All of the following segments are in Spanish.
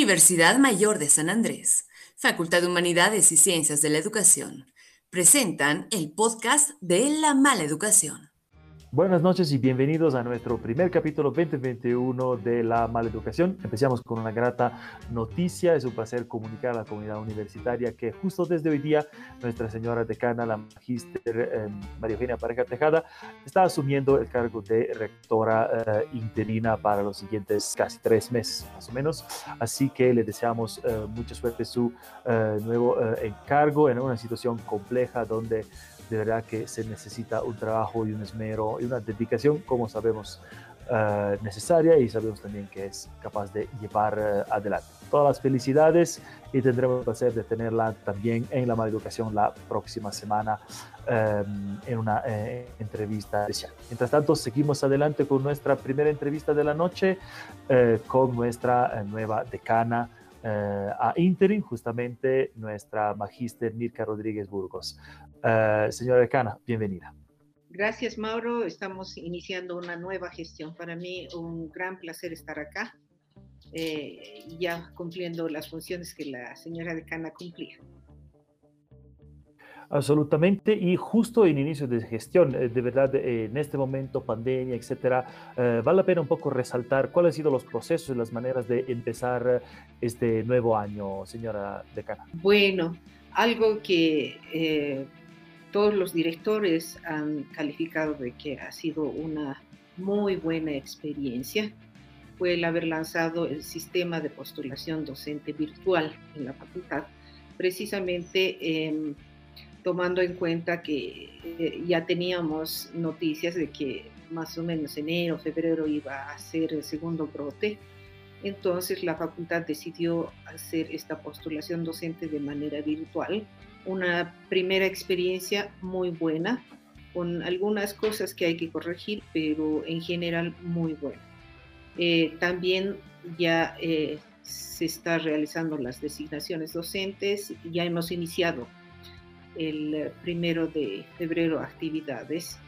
Universidad Mayor de San Andrés, Facultad de Humanidades y Ciencias de la Educación, presentan el podcast de La Mala Educación. Buenas noches y bienvenidos a nuestro primer capítulo 2021 de La Maleducación. Empezamos con una grata noticia. Es un placer comunicar a la comunidad universitaria que justo desde hoy día nuestra señora decana, la magíster eh, María Eugenia Pareja Tejada, está asumiendo el cargo de rectora eh, interina para los siguientes casi tres meses más o menos. Así que le deseamos eh, mucha suerte su nuevo encargo en una situación compleja donde de verdad que se necesita un trabajo y un esmero y una dedicación, como sabemos, eh, necesaria y sabemos también que es capaz de llevar eh, adelante. Todas las felicidades y tendremos el placer de tenerla también en la Maleducación la próxima semana eh, en una entrevista especial. Mientras tanto, seguimos adelante con nuestra primera entrevista de la noche con nuestra nueva decana. Eh, a interim justamente nuestra magíster Mirka Rodríguez Burgos. Eh, señora decana, bienvenida. Gracias, Mauro. Estamos iniciando una nueva gestión. Para mí, un gran placer estar acá, eh, ya cumpliendo las funciones que la señora decana cumplía. Absolutamente, y justo en inicio de gestión, eh, de verdad, eh, en este momento, pandemia, etcétera, eh, vale la pena un poco resaltar cuáles han sido los procesos y las maneras de empezar este nuevo año, señora decana. Bueno, algo que todos los directores han calificado de que ha sido una muy buena experiencia fue el haber lanzado el sistema de postulación docente virtual en la facultad, precisamente tomando en cuenta que eh, ya teníamos noticias de que más o menos enero, febrero iba a ser el segundo brote. Entonces la facultad decidió hacer esta postulación docente de manera virtual. Una primera experiencia muy buena, con algunas cosas que hay que corregir, pero en general muy buena. Eh, también ya eh, se está realizando las designaciones docentes, ya hemos iniciado el primero de febrero actividades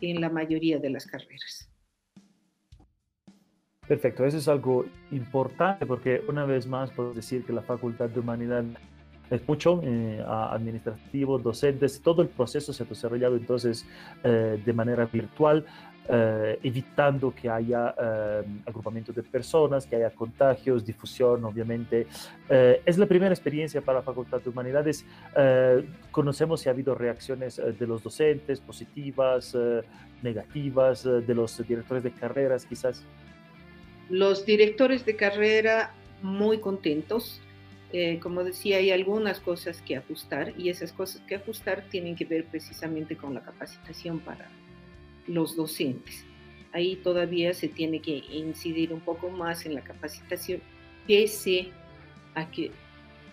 en la mayoría de las carreras. Perfecto, eso es algo importante porque una vez más puedo decir que la Facultad de Humanidad es mucho eh, administrativo, docentes, todo el proceso se ha desarrollado entonces eh, de manera virtual. Eh, evitando que haya agrupamiento de personas, que haya contagios, difusión, obviamente. Es la primera experiencia para la Facultad de Humanidades. conocemos si ha habido reacciones de los docentes positivas, negativas, de los directores de carreras, quizás. Los directores de carrera muy contentos. Como decía, hay algunas cosas que ajustar y esas cosas que ajustar tienen que ver precisamente con la capacitación para los docentes. Ahí todavía se tiene que incidir un poco más en la capacitación, pese a que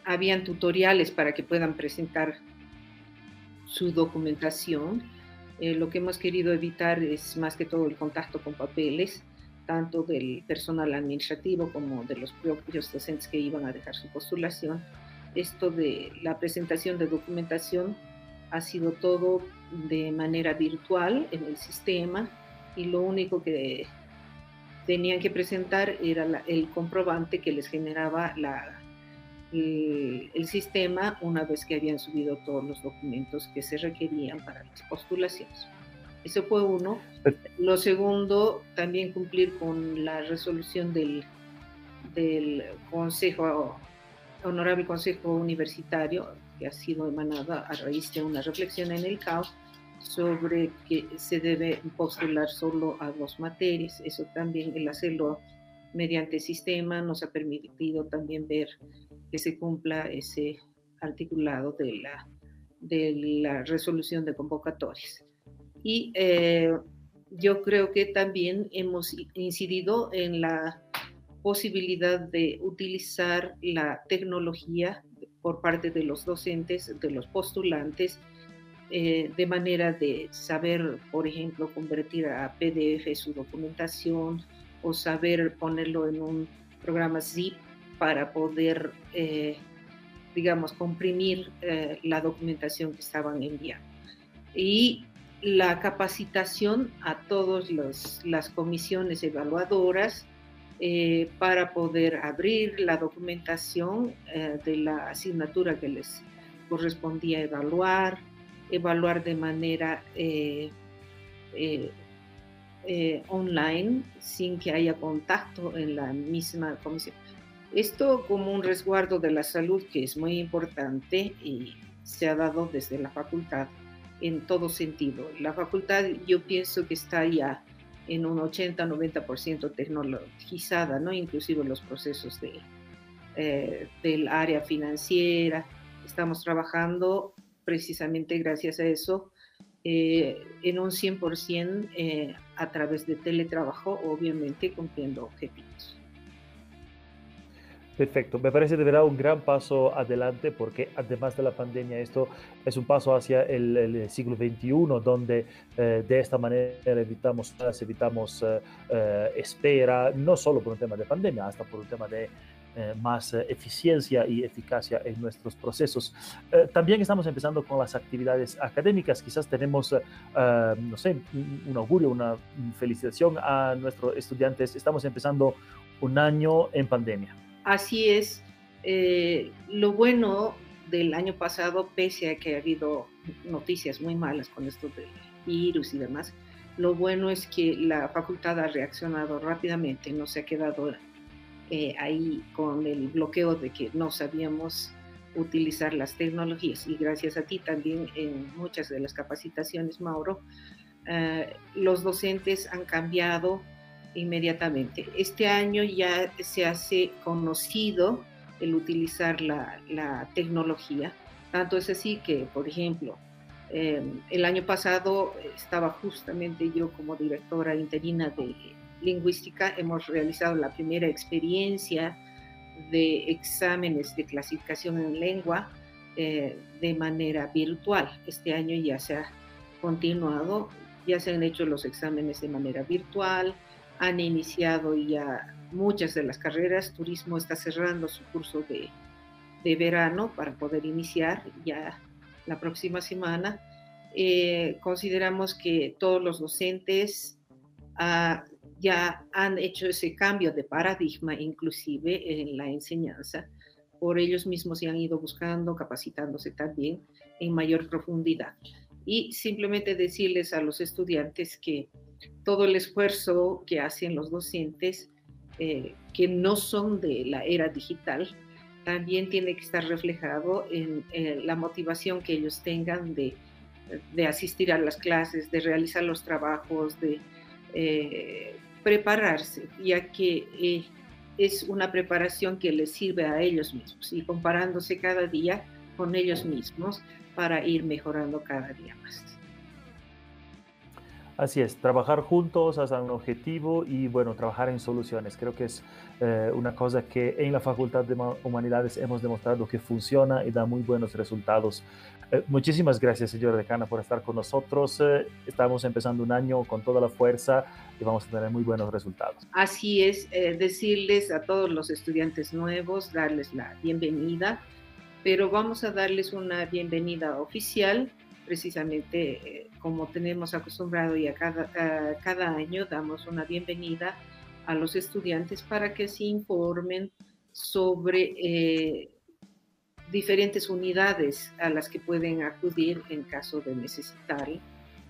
habían tutoriales para que puedan presentar su documentación. Eh, lo que hemos querido evitar es más que todo el contacto con papeles, tanto del personal administrativo como de los propios docentes que iban a dejar su postulación. Esto de la presentación de documentación ha sido todo de manera virtual en el sistema y lo único que tenían que presentar era el comprobante que les generaba la, el, el, sistema una vez que habían subido todos los documentos que se requerían para las postulaciones. Eso fue uno. Lo segundo, también cumplir con la resolución del, Consejo, Honorable Consejo Universitario que ha sido emanada a raíz de una reflexión en el CAO sobre que se debe postular solo a dos materias. Eso también, el hacerlo mediante sistema, nos ha permitido también ver que se cumpla ese articulado de la, de la resolución de convocatorias. Y eh, yo creo que también hemos incidido en la posibilidad de utilizar la tecnología por parte de los docentes, de los postulantes, eh, de manera de saber, por ejemplo, convertir a PDF su documentación o saber ponerlo en un programa zip para poder, eh, digamos, comprimir la documentación que estaban enviando. Y la capacitación a todas las comisiones evaluadoras eh, para poder abrir la documentación eh, de la asignatura que les correspondía evaluar, evaluar de manera eh, online sin que haya contacto en la misma comisión. Esto como un resguardo de la salud que es muy importante y se ha dado desde la facultad en todo sentido. La facultad yo pienso que está ya en un 80-90% tecnologizada, ¿no? inclusive los procesos de, eh, del área financiera. Estamos trabajando precisamente gracias a eso eh, en un 100% eh, a través de teletrabajo, obviamente cumpliendo objetivos. Perfecto, me parece de verdad un gran paso adelante porque además de la pandemia esto es un paso hacia el, siglo XXI donde eh, de esta manera evitamos, evitamos eh, eh, espera, no solo por un tema de pandemia, hasta por un tema de más eficiencia y eficacia en nuestros procesos. también estamos empezando con las actividades académicas, quizás tenemos, no sé, un augurio, una felicitación a nuestros estudiantes, estamos empezando un año en pandemia. Así es. Eh, lo bueno del año pasado, pese a que ha habido noticias muy malas con esto del virus y demás, lo bueno es que la facultad ha reaccionado rápidamente, no se ha quedado eh, ahí con el bloqueo de que no sabíamos utilizar las tecnologías. Y gracias a ti también en muchas de las capacitaciones, Mauro, eh, los docentes han cambiado inmediatamente. Este año ya se hace conocido el utilizar la, tecnología. Tanto es así que, por ejemplo, em, el año pasado estaba justamente yo como directora interina de lingüística, hemos realizado la primera experiencia de exámenes de clasificación en lengua eh, de manera virtual. Este año ya se ha continuado, ya se han hecho los exámenes de manera virtual, han iniciado ya muchas de las carreras. Turismo está cerrando su curso de, verano para poder iniciar ya la próxima semana. Eh, consideramos que todos los docentes ah, ya han hecho ese cambio de paradigma inclusive en la enseñanza. Por ellos mismos se han ido buscando, capacitándose también en mayor profundidad. Y simplemente decirles a los estudiantes que todo el esfuerzo que hacen los docentes eh, que no son de la era digital, también tiene que estar reflejado en la motivación que ellos tengan de, asistir a las clases, de realizar los trabajos, de eh, prepararse, ya que eh, es una preparación que les sirve a ellos mismos y comparándose cada día con ellos mismos para ir mejorando cada día más. Así es, trabajar juntos hasta un objetivo y bueno, trabajar en soluciones. Creo que es eh, una cosa que en la Facultad de Humanidades hemos demostrado que funciona y da muy buenos resultados. Eh, muchísimas gracias, señora decana, por estar con nosotros. Eh, estamos empezando un año con toda la fuerza y vamos a tener muy buenos resultados. Así es, decirles a todos los estudiantes nuevos, darles la bienvenida, pero vamos a darles una bienvenida oficial precisamente como tenemos acostumbrado y a cada, cada año damos una bienvenida a los estudiantes para que se informen sobre eh, diferentes unidades a las que pueden acudir en caso de necesitar.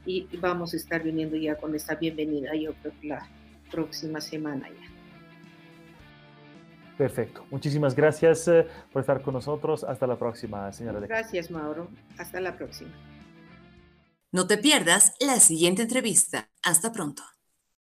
Y vamos a estar viniendo ya con esta bienvenida, yo creo que la próxima semana ya. Perfecto. Muchísimas gracias eh, por estar con nosotros. Hasta la próxima, señora. Gracias, Mauro. Hasta la próxima. No te pierdas la siguiente entrevista. Hasta pronto.